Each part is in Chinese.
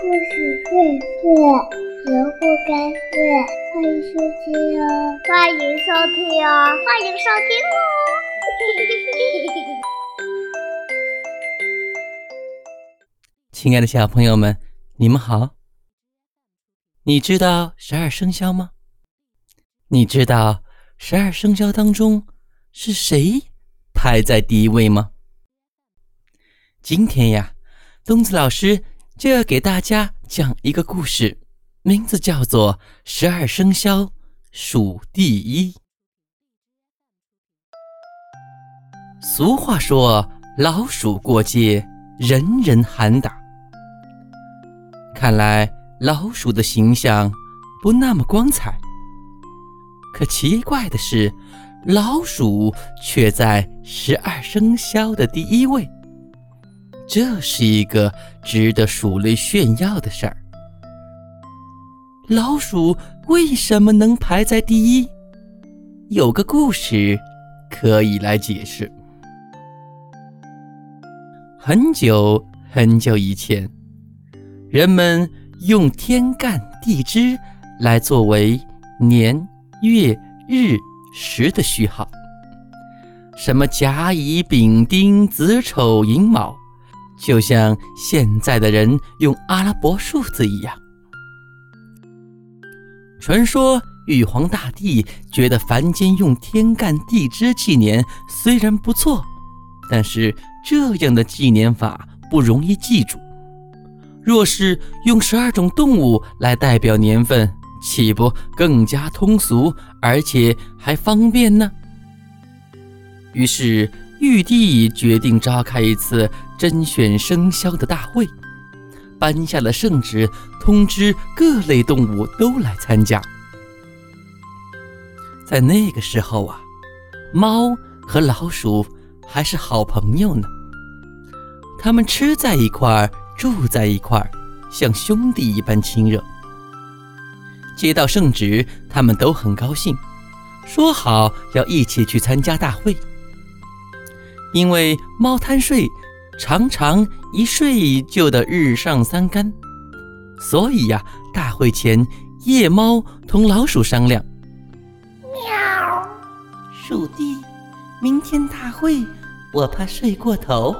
故事荟萃，萝卜开会，欢迎收听哦！欢迎收听哦！欢迎收听哦！亲爱的小朋友们，你们好。你知道十二生肖吗？你知道十二生肖当中是谁排在第一位吗？今天呀，东子老师就要给大家讲一个故事，名字叫做《十二生肖数第一》。俗话说：“老鼠过街，人人喊打。”看来老鼠的形象不那么光彩。可奇怪的是，老鼠却在十二生肖的第一位。这是一个值得鼠类炫耀的事儿。老鼠为什么能排在第一？有个故事可以来解释。很久很久以前，人们用天干地支来作为年月日时的序号，什么甲乙丙丁子丑寅卯。就像现在的人用阿拉伯数字一样。传说玉皇大帝觉得凡间用天干地支纪年虽然不错，但是这样的纪年法不容易记住。若是用十二种动物来代表年份，岂不更加通俗，而且还方便呢？于是。玉帝决定召开一次甄选生肖的大会，颁下了圣旨，通知各类动物都来参加。在那个时候啊，猫和老鼠还是好朋友呢，他们吃在一块儿，住在一块儿，像兄弟一般亲热。接到圣旨，他们都很高兴，说好要一起去参加大会。因为猫贪睡，常常一睡就得日上三竿，所以呀，大会前，夜猫同老鼠商量：“喵，鼠弟，明天大会，我怕睡过头，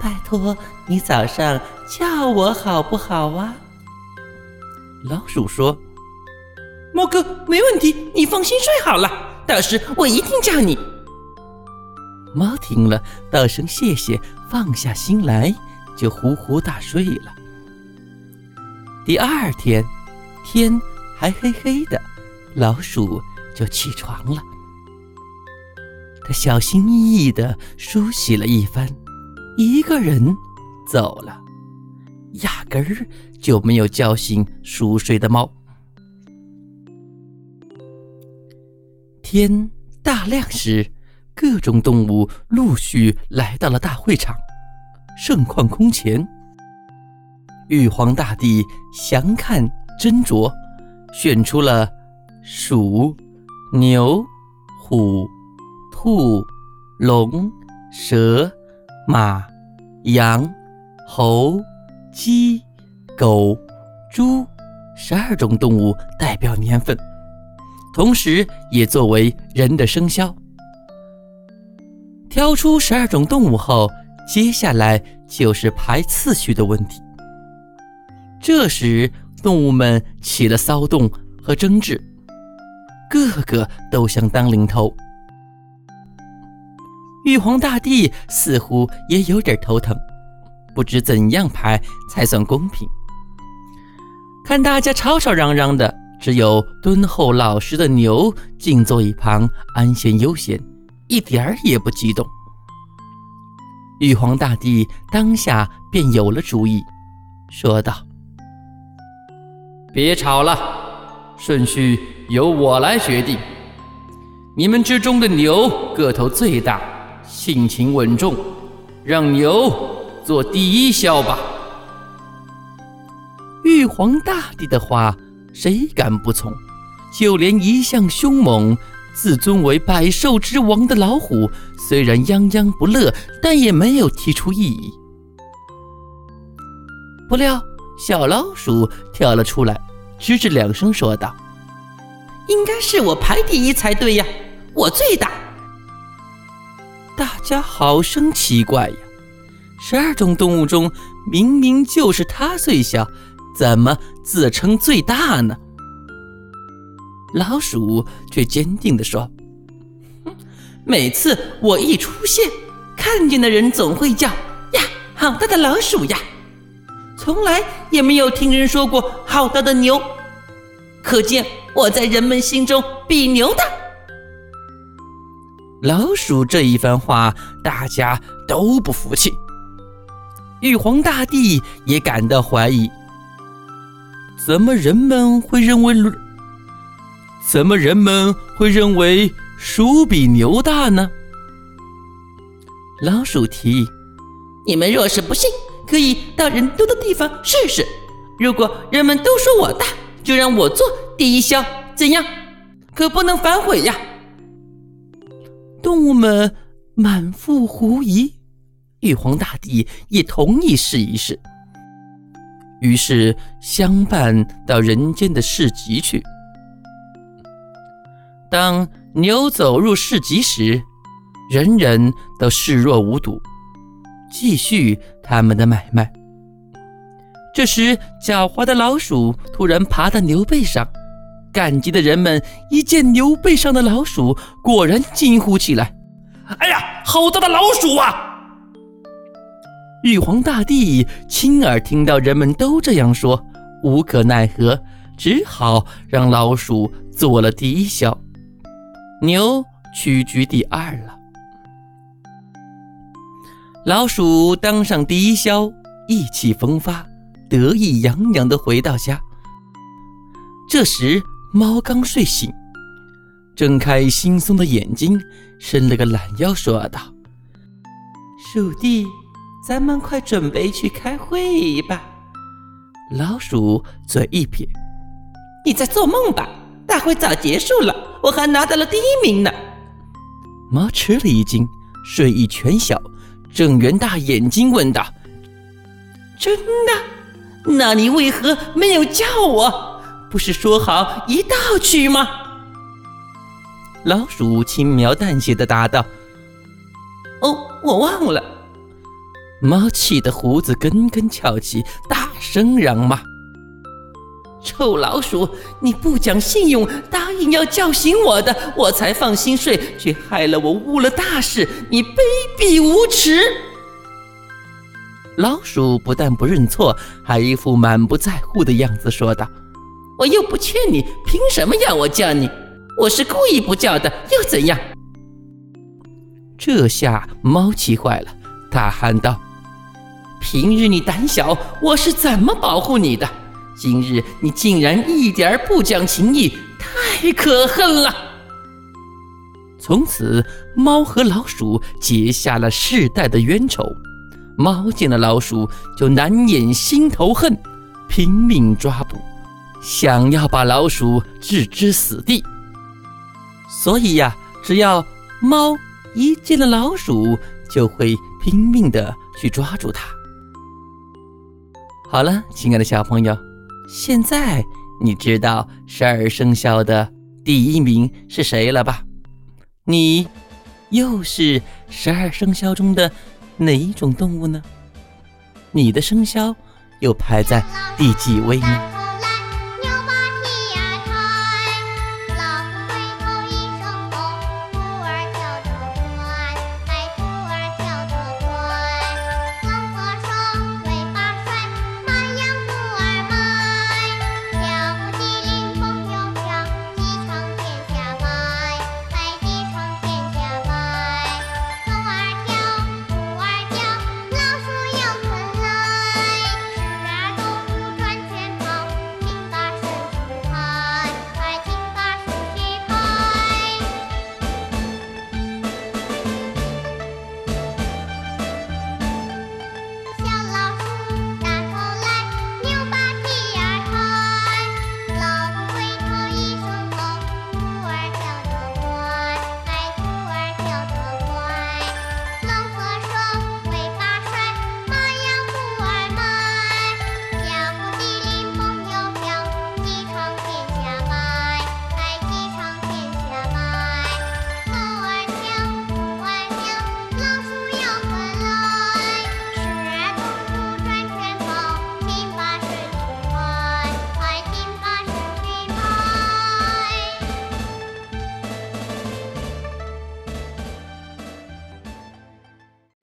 拜托你早上叫我好不好啊？”老鼠说：“猫哥，没问题，你放心睡好了，到时我一定叫你。”猫听了，道声谢谢，放下心来，就呼呼大睡了。第二天，天还黑黑的，老鼠就起床了。他小心翼翼地梳洗了一番，一个人走了，压根儿就没有叫醒熟睡的猫。天大亮时。各种动物陆续来到了大会场，盛况空前。玉皇大帝详看斟酌，选出了鼠、牛、虎、兔、龙、蛇、马、羊、猴、鸡、狗、猪十二种动物代表年份，同时也作为人的生肖。挑出十二种动物后，接下来就是排次序的问题。这时，动物们起了骚动和争执，个个都想当领头。玉皇大帝似乎也有点头疼，不知怎样排才算公平。看大家吵吵嚷嚷的，只有敦厚老实的牛静坐一旁，安闲悠闲。一点儿也不激动。玉皇大帝当下便有了主意，说道：“别吵了，顺序由我来决定。你们之中的牛个头最大，性情稳重，让牛做第一枭吧。”玉皇大帝的话，谁敢不从？就连一向凶猛。自尊为百兽之王的老虎，虽然泱泱不乐，但也没有提出异议。不料小老鼠跳了出来，吱吱两声说道：“应该是我排第一才对呀，我最大。”大家好生奇怪呀！十二种动物中，明明就是它最小，怎么自称最大呢？老鼠却坚定地说：“ 每次我一出现，看见的人总会叫呀，好大的老鼠呀！从来也没有听人说过好大的牛，可见我在人们心中比牛大。”老鼠这一番话，大家都不服气。玉皇大帝也感到怀疑：怎么人们会认为？怎么人们会认为鼠比牛大呢？老鼠提议：“你们若是不信，可以到人多的地方试试。如果人们都说我大，就让我做第一枭，怎样？可不能反悔呀！”动物们满腹狐疑，玉皇大帝也同意试一试，于是相伴到人间的市集去。当牛走入市集时，人人都视若无睹，继续他们的买卖。这时，狡猾的老鼠突然爬到牛背上。赶集的人们一见牛背上的老鼠，果然惊呼起来：“哎呀，好大的老鼠啊！”玉皇大帝亲耳听到人们都这样说，无可奈何，只好让老鼠做了第一枭，牛屈居第二了。老鼠当上第一枭，意气风发，得意洋洋地回到家。这时，猫刚睡醒，睁开惺忪的眼睛，伸了个懒腰，说道：“鼠弟，咱们快准备去开会吧。”老鼠嘴一撇：“你在做梦吧？大会早结束了，我还拿到了第一名呢。”猫吃了一惊，睡意全消，睁圆大眼睛问道：“真的？那你为何没有叫我？”不是说好一道去吗？老鼠轻描淡写的答道：“哦，我忘了。”猫气得胡子根根翘起，大声嚷骂：“臭老鼠，你不讲信用，答应要叫醒我的，我才放心睡，却害了我误了大事，你卑鄙无耻！”老鼠不但不认错，还一副满不在乎的样子，说道。我又不欠你，凭什么要我叫你？我是故意不叫的，又怎样？这下猫气坏了，大喊道：“平日你胆小，我是怎么保护你的？今日你竟然一点不讲情义，太可恨了！”从此，猫和老鼠结下了世代的冤仇。猫见了老鼠，就难掩心头恨，拼命抓捕。想要把老鼠置之死地，所以呀，只要猫一见了老鼠，就会拼命的去抓住它。好了，亲爱的小朋友，现在你知道十二生肖的第一名是谁了吧？你又是十二生肖中的哪一种动物呢？你的生肖又排在第几位呢？